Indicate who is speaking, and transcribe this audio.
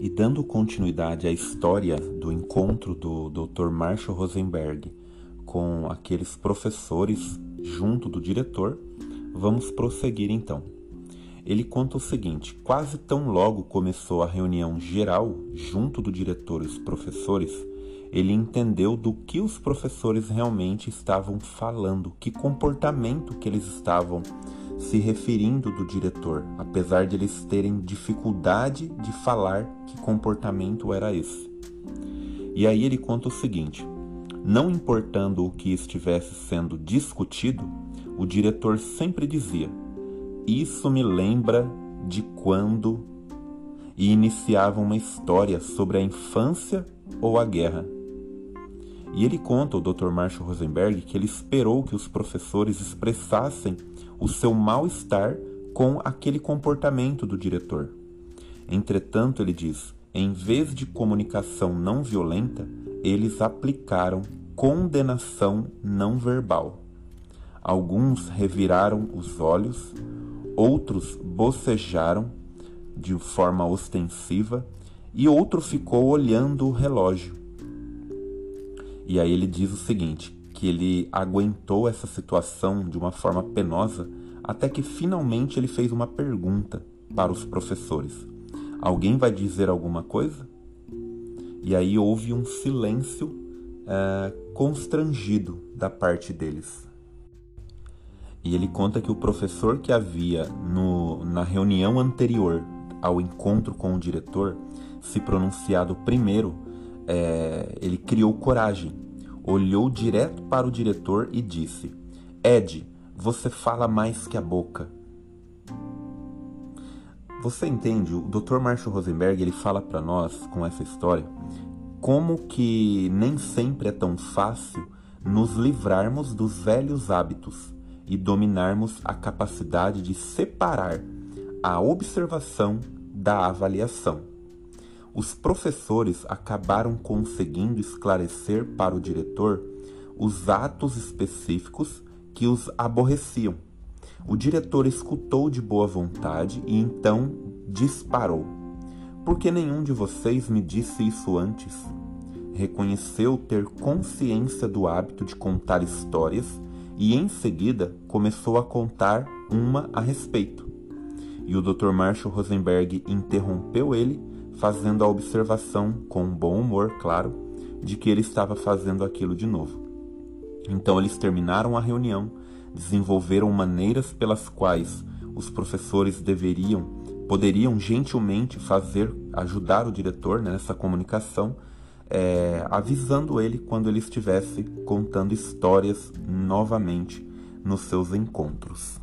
Speaker 1: E dando continuidade à história do encontro do Dr. Marshall Rosenberg com aqueles professores junto do diretor, vamos prosseguir então. Ele conta o seguinte: quase tão logo começou a reunião geral junto do diretor e os professores, ele entendeu do que os professores realmente estavam falando, que comportamento que eles estavam se referindo do diretor, apesar de eles terem dificuldade de falar que comportamento era esse. E aí ele conta o seguinte: não importando o que estivesse sendo discutido, o diretor sempre dizia: Isso me lembra de quando. E iniciava uma história sobre a infância ou a guerra. E ele conta, o Dr. Marshall Rosenberg, que ele esperou que os professores expressassem o seu mal-estar com aquele comportamento do diretor. Entretanto, ele diz: em vez de comunicação não violenta, eles aplicaram condenação não verbal. Alguns reviraram os olhos, outros bocejaram de forma ostensiva e outro ficou olhando o relógio. E aí ele diz o seguinte: que ele aguentou essa situação de uma forma penosa até que finalmente ele fez uma pergunta para os professores: Alguém vai dizer alguma coisa? E aí houve um silêncio é, constrangido da parte deles. E ele conta que o professor que havia no, na reunião anterior ao encontro com o diretor se pronunciado primeiro, é, ele criou coragem, olhou direto para o diretor e disse: Ed, você fala mais que a boca. Você entende? O Dr. Marshall Rosenberg ele fala para nós com essa história como que nem sempre é tão fácil nos livrarmos dos velhos hábitos e dominarmos a capacidade de separar a observação da avaliação. Os professores acabaram conseguindo esclarecer para o diretor os atos específicos que os aborreciam. O diretor escutou de boa vontade e então disparou. Por que nenhum de vocês me disse isso antes? Reconheceu ter consciência do hábito de contar histórias e em seguida começou a contar uma a respeito. E o Dr. Marshall Rosenberg interrompeu ele, fazendo a observação, com um bom humor, claro, de que ele estava fazendo aquilo de novo. Então eles terminaram a reunião, desenvolveram maneiras pelas quais os professores deveriam, poderiam gentilmente fazer, ajudar o diretor né, nessa comunicação, é, avisando ele quando ele estivesse contando histórias novamente nos seus encontros.